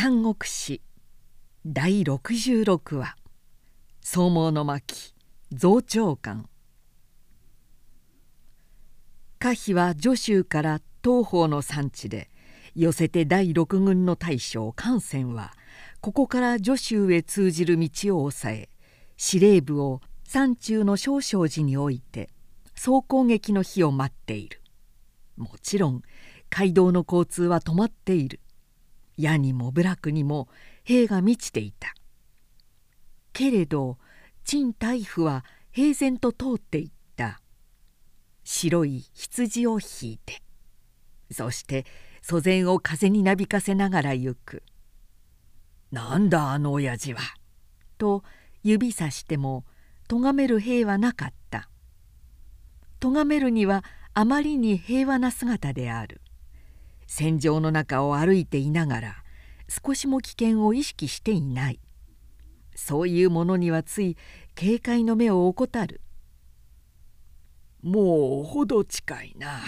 三国史第66話「総毛の巻。増長官」可否は徐州から東方の山地で寄せて第六軍の大将関仙はここから徐州へ通じる道を抑え司令部を山中の少々寺に置いて総攻撃の日を待っている。もちろん街道の交通は止まっている。矢にも部落にも兵が満ちていた。けれど陳大夫は平然と通っていった。白い羊を引いて。そして祖前を風になびかせながら行く「なんだあの親父は」と指さしても咎める兵はなかった咎めるにはあまりに平和な姿である。戦場の中を歩いていながら少しも危険を意識していない。そういうものにはつい警戒の目を怠る。もうほど近いな。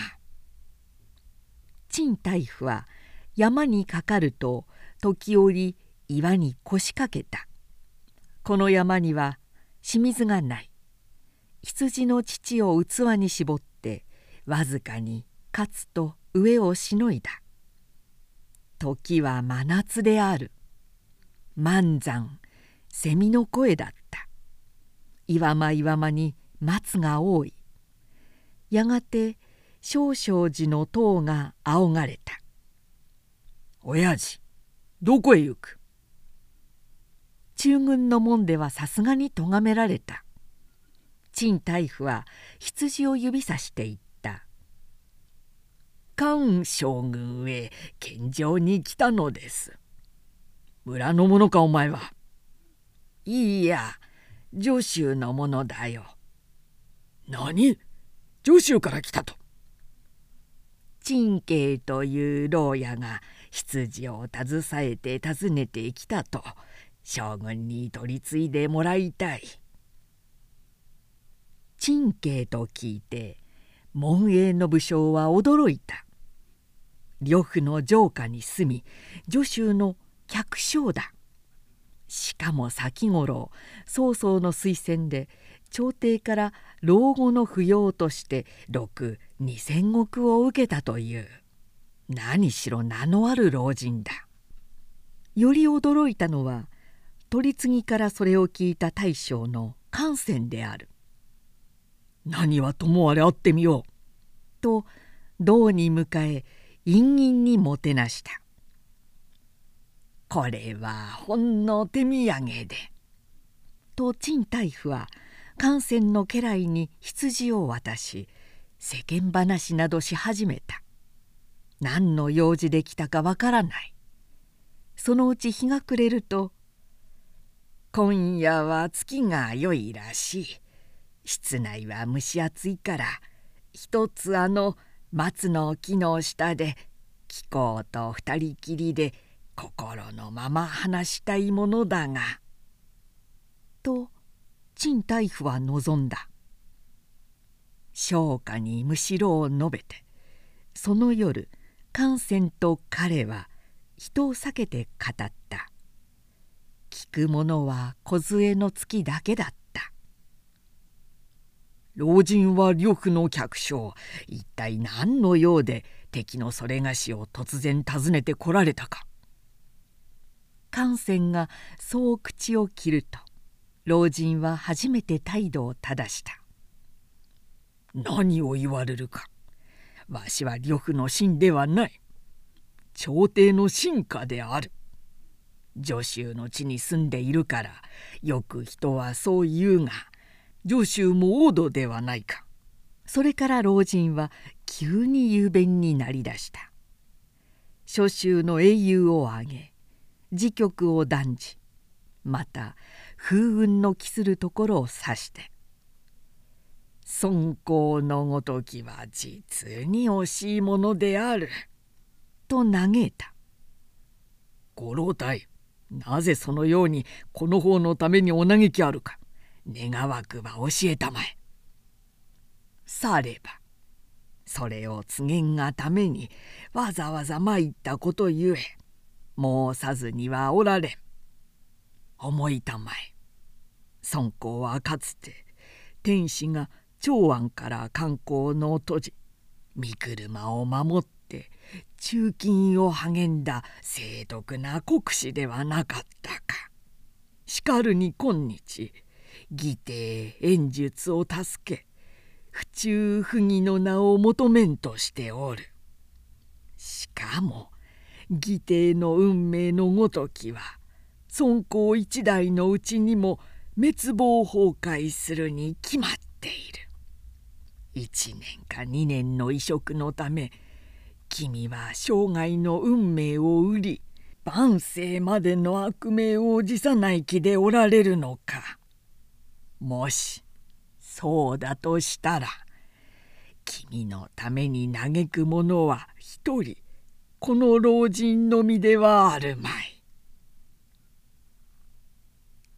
陳大夫は山にかかると時折岩に腰掛けた。この山には清水がない。羊の乳を器に絞ってわずかに勝つと上をしのいだ。時は真夏である。満山蝉の声だった。岩間岩間に松が多い。やがて少々寺の塔が仰がれた「親父どこへ行く?」中軍の門ではさすがに咎められた。陳大夫は羊を指さして言った「菅将軍へ献上に来たのです」「村の者かお前は」「いいや助州の者だよ」「何？助州から来たと」陳慶という牢屋が羊を携えて訪ねてきたと将軍に取り継いでもらいたい。陳慶と聞いて門営の武将は驚いた。呂布の城下に住み助州の客商だ。しかも先頃曹操の推薦で朝廷から老後の扶養として6 2,000石を受けたという何しろ名のある老人だ。より驚いたのは取り次ぎからそれを聞いた大将の感染である。何はともあれ会ってみよう。と銅に迎え陰陰にもてなした。これはほんの手土産で。と陳大夫は感染の家来に羊を渡し世間話などし始めた。何の用事で来たかわからない。そのうち日が暮れると「今夜は月が良いらしい。室内は蒸し暑いから一つあの松の木の下で貴公と二人きりで心のまま話したいものだが」と陳大夫は望んだ。商家にむしろを述べてその夜感染と彼は人を避けて語った。聞く者は梢の月だけだった。老人は呂布の客商。一体何の用で敵のそれがしを突然訪ねてこられたか。感染がそう口を切ると老人は初めて態度を正した「何を言われるか。わしは呂布の臣ではない。朝廷の臣下である。助州の地に住んでいるからよく人はそう言うが。助州も王土ではないか。それから老人は急に雄弁になりだした。諸州の英雄を挙げ時局を断じまた風雲の期するところを指して「尊公のごときは実に惜しいものである」と嘆いた「ご老体なぜそのようにこの方のためにお嘆きあるか。願わくば教えたまえ」さればそれを告げんがためにわざわざ参ったことゆえ申さずにはおられん。思いたまえ。孫公はかつて天使が長安から観光の閉じ御車を守って中金を励んだ清徳な国士ではなかったか。しかるに今日義弟演術を助け不中不義の名を求めんとしておる。しかも義弟の運命のごときは尊公一代のうちにも滅亡崩壊するに決まっている。1年か2年の移植のため君は生涯の運命を売り万世までの悪名を辞さない気でおられるのかもしそうだとしたら君のために嘆く者は一人この老人のみではあるまい。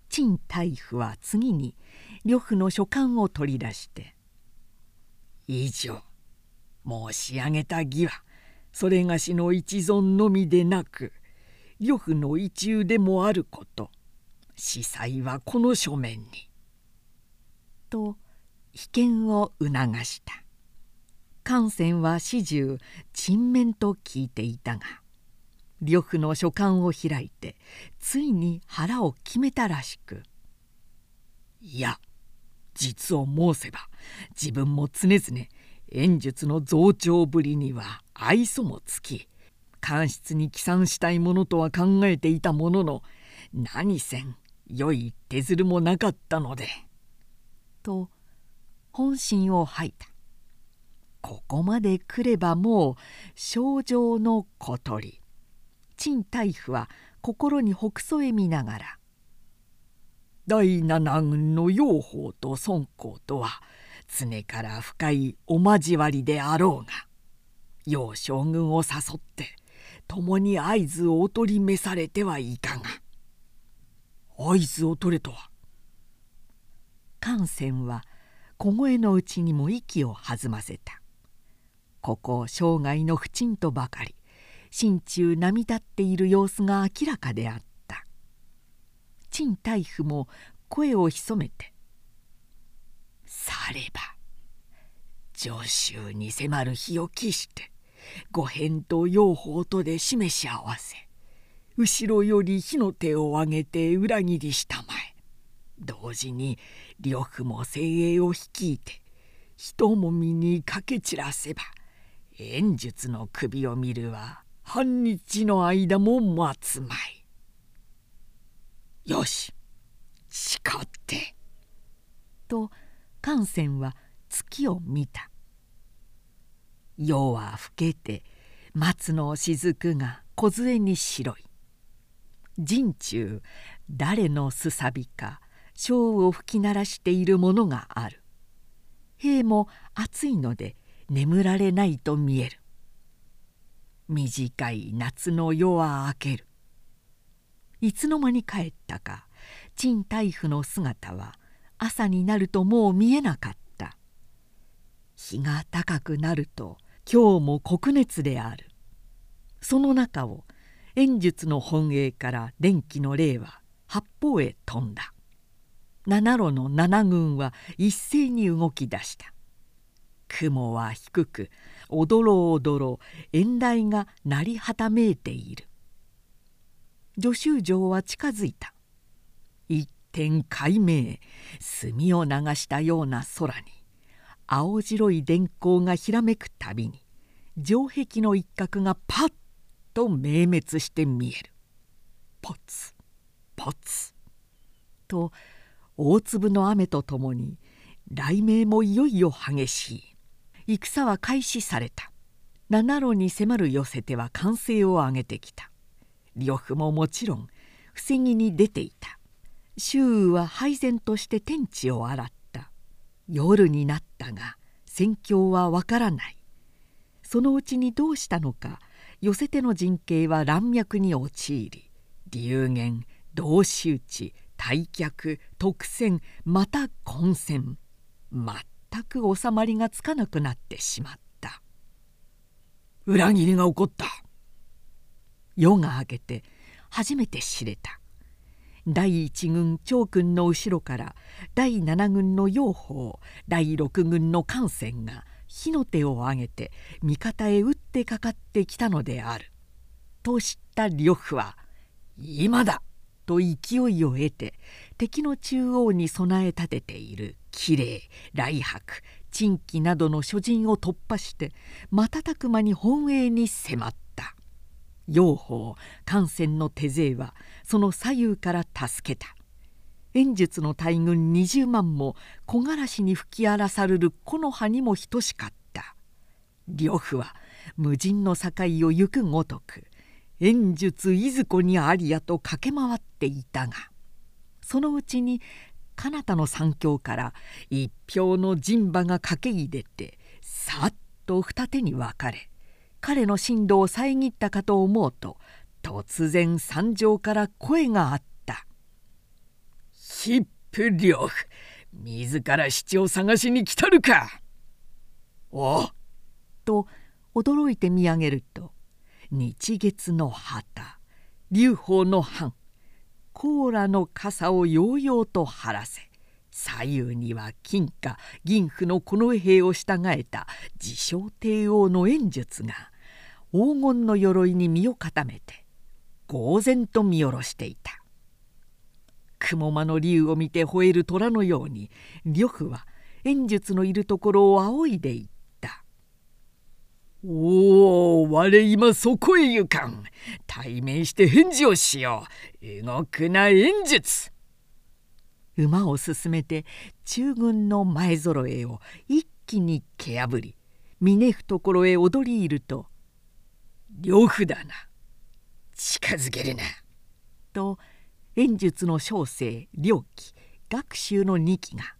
陳大夫は次に呂布の書簡を取り出して「以上申し上げた義はそれがしの一存のみでなく呂布の一憂でもあること司祭はこの書面に」と被験を促した観戦は始終沈面と聞いていたが呂布の書簡を開いてついに腹を決めたらしく「いや実を申せば自分も常々演術の増長ぶりには愛想もつき官室に帰参したいものとは考えていたものの何せん良い手づるもなかったので。と本心を吐いた。ここまで来ればもう症状の小鳥陳大夫は心にほくそ笑みながら「第七軍の養蜂と孫公とは常から深いお交わりであろうが楊将軍を誘って共に合図をお取り召されてはいかが合図を取れとは艦船は小声のうちにも息を弾ませた。ここ生涯の不沈とばかり心中波立っている様子が明らかであった。陳大夫も声を潜めて「されば上州に迫る日を期して五辺と養蜂とで示し合わせ後ろより火の手を上げて裏切りしたまえ。同時に呂布も精鋭を率いて人もみにかけ散らせば演術の首を見るは半日の間も待つまい。よし誓って」と艦船は月を見た。夜は更けて松の雫が梢に白い。陣中誰のすさびか小を吹き鳴らしているものがある。兵も暑いので眠られないと見える。短い夏の夜は明ける。いつの間に帰ったか陳大夫の姿は朝になるともう見えなかった。日が高くなると今日も黒熱である。その中を演術の本営から電気の霊は八方へ飛んだ。七路の七軍は一斉に動き出した。雲は低くおどろおどろ遠雷が鳴りはためいている。助手城は近づいた。一点海明墨を流したような空に青白い電光がひらめくたびに城壁の一角がパッと明滅して見える。ポツポツと大粒の雨とともに雷鳴もいよいよ激しい。戦は開始された。七路に迫る寄せ手は歓声を上げてきた。呂布ももちろん防ぎに出ていた。周囲は配然として天地を洗った。夜になったが戦況はわからない。そのうちにどうしたのか寄せ手の陣形は乱脈に陥り流言同士討ち退却特戦また混戦全く収まりがつかなくなってしまった裏切りが起こった夜が明けて初めて知れた第一軍長君の後ろから第七軍の養蜂第六軍の艦船が火の手を上げて味方へ打ってかかってきたのである。と知った呂布は「今だ!」と勢いを得て敵の中央に備え立てている綺麗来白珍奇などの諸人を突破して瞬く間に本営に迫った。養蜂艦船の手勢はその左右から助けた。演術の大軍20万も木枯らしに吹き荒らされる木の葉にも等しかった。呂布は無人の境を行くごとく演術いずこにありやと駆け回っていたがそのうちに彼方の三峡から一票の陣馬が駆け入れてさっと二手に分かれ彼の進路を遮ったかと思うと突然山上から声があった「ヒップ両夫自ら七を探しに来たるか!」おと驚いて見上げると日月の旗流法の藩甲羅の傘をようようと張らせ左右には金貨銀符の近衛兵を従えた自称帝王の演術が黄金の鎧に身を固めて呆然と見下ろしていた。雲間の竜を見て吠える虎のように呂布は演術のいるところを仰いでいた「おお我今そこへ行かん。対面して返事をしよう。動くな演術」馬を進めて中軍の前揃えを一気に蹴破り峰懐へ踊り入ると「呂布だな。近づけるな」と演術の小生良機学習の2機が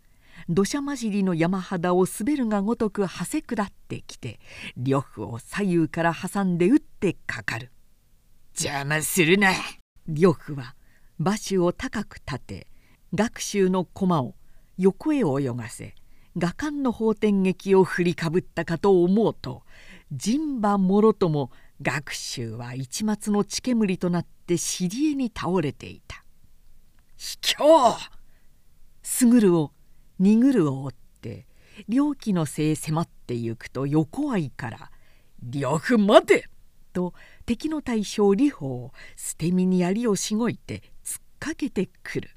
土砂混じりの山肌を滑るがごとくはせ下ってきて呂布を左右から挟んで打ってかかる。邪魔するな。呂布は馬首を高く立て学習の駒を横へ泳がせ画館の法天劇を振りかぶったかと思うと人馬もろとも学習は一抹の血煙となって尻りに倒れていた「卑怯!」卓をぐるを荷ぐを追って両機の背へ迫ってゆくと横合いから「呂布待て!」と敵の大将李鵬を捨て身に槍をしごいて突っかけてくる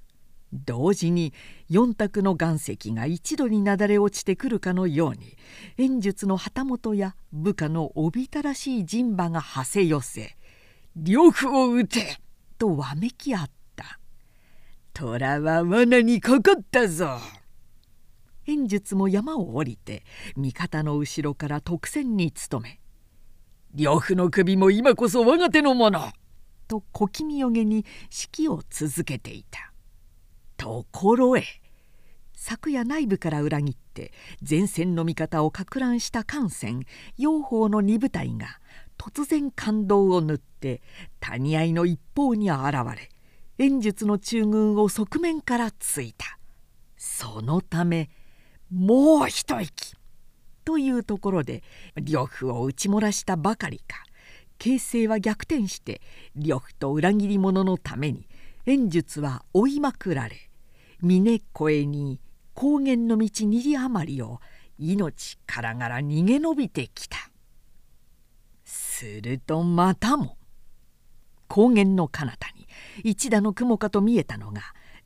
同時に四択の岩石が一度になだれ落ちてくるかのように演術の旗本や部下のおびたらしい陣馬がはせ寄せ「呂布を撃て!」とわめき合った「虎は罠にかかったぞ!」演術も山を降りて味方の後ろから特戦に努め「呂布の首も今こそ我が手のもの!」と小気味よげに指揮を続けていた。ところへ昨夜内部から裏切って前線の味方をか乱した艦船養蜂の二部隊が突然感動を縫って谷合の一方に現れ演術の中軍を側面からついたそのためもう一息。というところで呂布を打ち漏らしたばかりか。形勢は逆転して呂布と裏切り者のために演術は追いまくられ峰越に高原の道二里余りを命からがら逃げ延びてきた。するとまたも高原の彼方に一打の雲かと見えたのが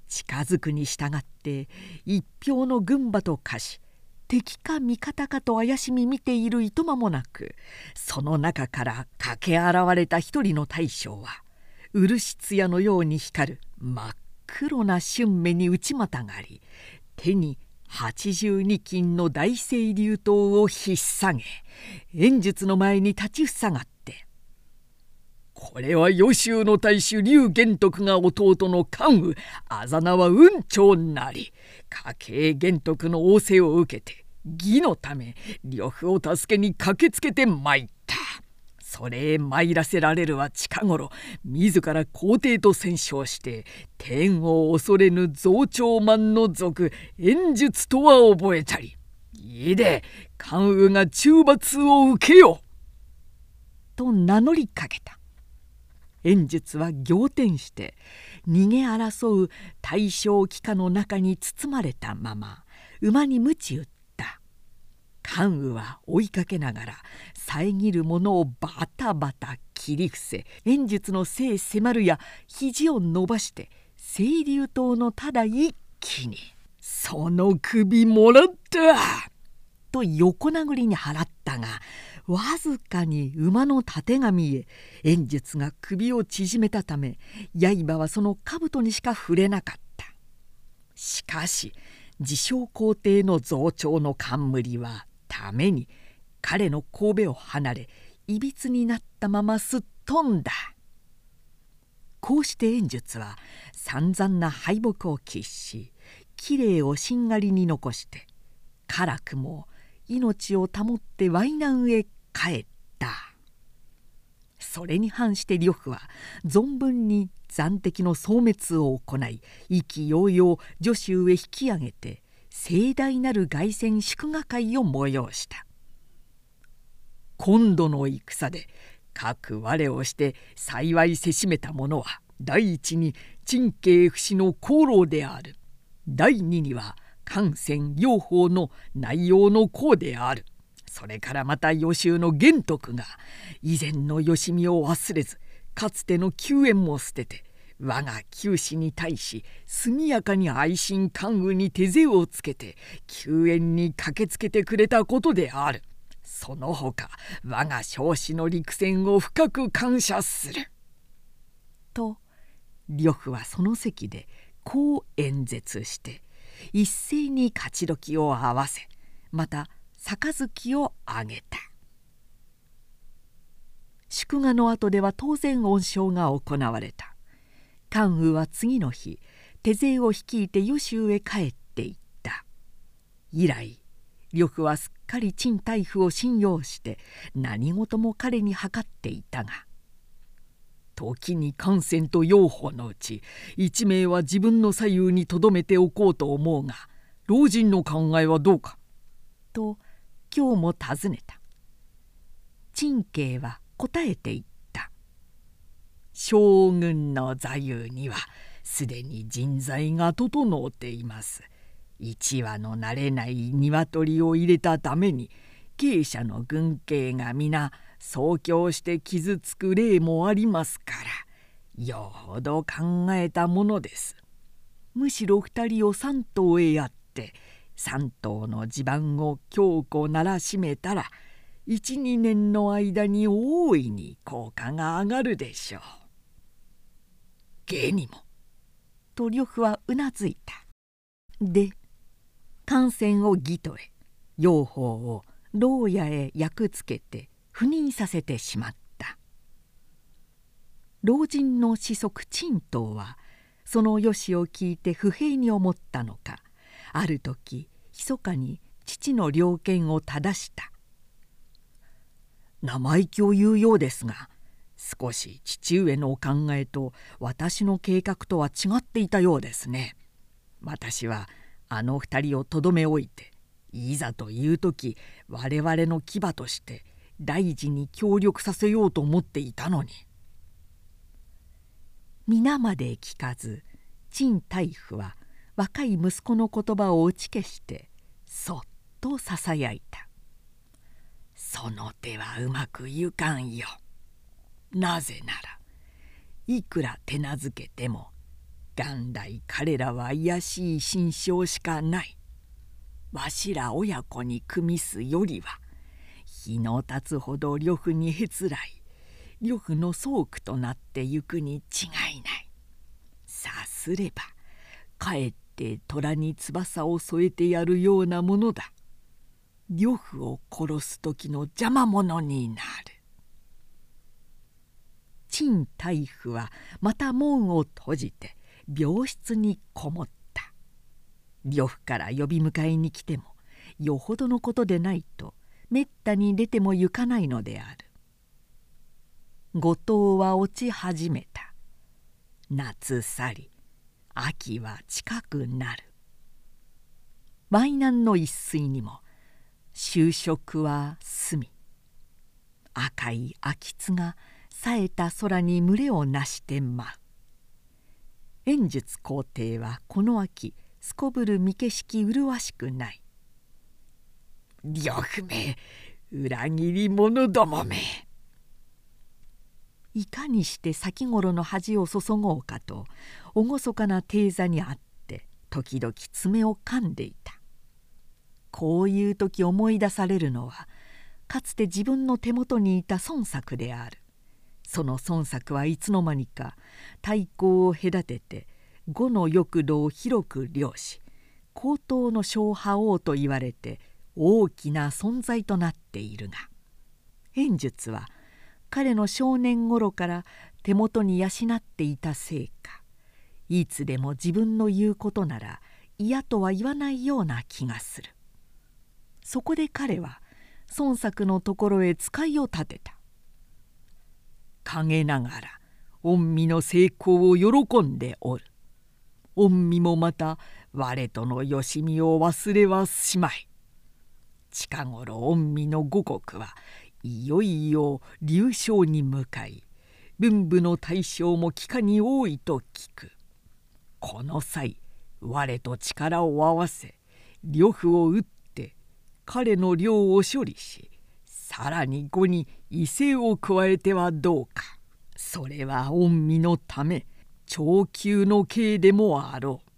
近づくに従って一票の軍馬と化し敵か味方かと怪しみ見ているいとまもなくその中から駆け現れた一人の大将は漆艶のように光る真っ黒な春目に内股がり手に八十二金の大清流刀を引っ提げ演術の前に立ちふさがって「これは予習の大衆劉玄徳が弟の関羽あざ名は雲長なり。家計玄徳の仰せを受けて義のため呂布を助けに駆けつけて参った。それへ参らせられるは近頃自ら皇帝と戦勝して天を恐れぬ増長万の族演術とは覚えたり。いいで関羽が中罰を受けよ」と名乗りかけた。演術は仰天して逃げ争う大正気化の中に包まれたまま馬に鞭打った関羽は追いかけながら遮るものをバタバタ切り伏せ演術のせい迫るや肘を伸ばして清流島のただ一気に「その首もらった!」と横殴りに払ったがわずかに馬のたてがみえ演術が首を縮めたため刃はその兜にしか触れなかった。しかし自称皇帝の増長の冠はために彼の神戸を離れいびつになったまますっ飛んだ。こうして演術は散々な敗北を喫しきれいをしんがりに残して辛くも命を保ってワイナンへ帰った。それに反して呂布は存分に残敵の消滅を行い意気揚々助手へ引き上げて盛大なる凱旋祝賀会を催した。今度の戦で各我をして幸いせしめた者は第一に陳慶不死の功労である。第二には感染養法の内容の功である。それからまた予習の玄徳が以前のよしみを忘れずかつての救援も捨てて我が九死に対し速やかに愛心関羽に手勢をつけて救援に駆けつけてくれたことである。その他我が少子の陸戦を深く感謝する」と呂布はその席でこう演説して一斉に勝ち時を合わせまた杯をあげた。祝賀の後では当然恩賞が行われた。関羽は次の日手勢を率いて予州へ帰っていった。以来呂布はすっかり陳太夫を信用して何事も彼に計っていたが時に感染と養蜂のうち一名は自分の左右にとどめておこうと思うが老人の考えはどうか？と今日も尋ねた。陳慶は答えていった。将軍の座右にはすでに人材が整っています。一羽の慣れない鶏を入れたために慶者の軍警が皆創教して傷つく例もありますからよほど考えたものです。むしろ二人を三頭へやって三頭の地盤を強固ならしめたら12年の間に大いに効果が上がるでしょう。芸にも。と呂布はうなずいた。で感染を義とへ養蜂を牢屋へ役つけて赴任させてしまった老人の子息陳東はそのよしを聞いて不平に思ったのかある時密かに父の猟犬を正した生意気を言うようですが少し父上のお考えと私の計画とは違っていたようですね。私はあの二人をとどめ置いていざという時我々の牙として大事に協力させようと思っていたのに。皆まで聞かず陳太夫は若い息子の言葉を打ち消してそっとささやいた「その手はうまくゆかんよ」なぜならいくら手なずけても元来彼らは卑しい心象しかない。わしら親子に組みすよりは日の経つほど呂布にへつらい。呂布の倉庫となってゆくに違いない。さすればかえって虎に翼を添えてやるようなものだ。呂布を殺す時の邪魔者になる。陳太夫はまた門を閉じて病室にこもった。呂布から呼び迎えに来てもよほどのことでないとめったに出ても行かないのである。後藤は落ち始めた。夏去り秋は近くなる。淮南の一水にも就職は済み。赤い秋津が冴えた空に群れをなして舞う。演術皇帝はこの秋すこぶる見景色麗しくない。呂布め裏切り者どもめ。いかにして先頃の恥を注ごうかと厳かな定座にあって時々爪を噛んでいた。こういう時思い出されるのはかつて自分の手元にいた孫作である。その孫作はいつの間にか太鼓を隔てて五の翼路を広く漁し高等の小覇王と言われて大きな存在となっているが演術は彼の少年頃から手元に養っていたせいかいつでも自分の言うことなら嫌とは言わないような気がする。そこで彼は孫作のところへ使いを立てた。陰ながら御身の成功を喜んでおる。御身もまた我とのよしみを忘れはしまい。近頃御身の五国はいよいよ流暢に向かい文武の大将も帰化に多いと聞く。この際我と力を合わせ呂布を打って彼の領を処理しさらに後に威勢を加えてはどうか。それは御身のため長久の刑でもあろう。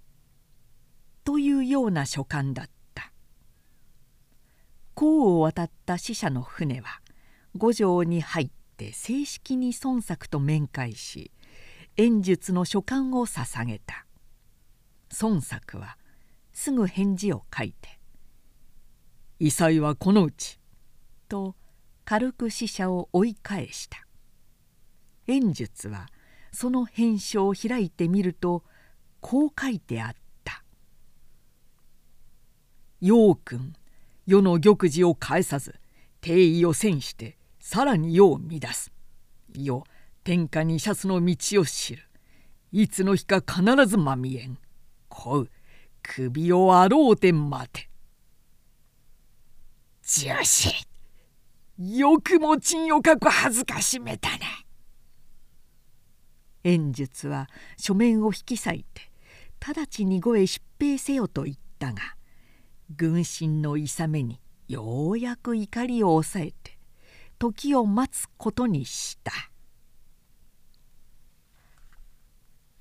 というような書簡だった。江を渡った使者の船は五条に入って正式に孫作と面会し演術の書簡を捧げた。孫作はすぐ返事を書いて「異彩はこのうち」と軽く使者を追い返した。演術はその返書を開いてみるとこう書いてあった「陽君世の玉璽を返さず定位を遷してさらに世を乱す。世天下にシャツの道を知る。いつの日か必ずまみえん。こう首をあろうて待て」女子よくも珍をかく恥ずかしめたな。演術は書面を引き裂いて直ちに後へ出兵せよと言ったが軍神の勇めにようやく怒りを抑えて時を待つことにした。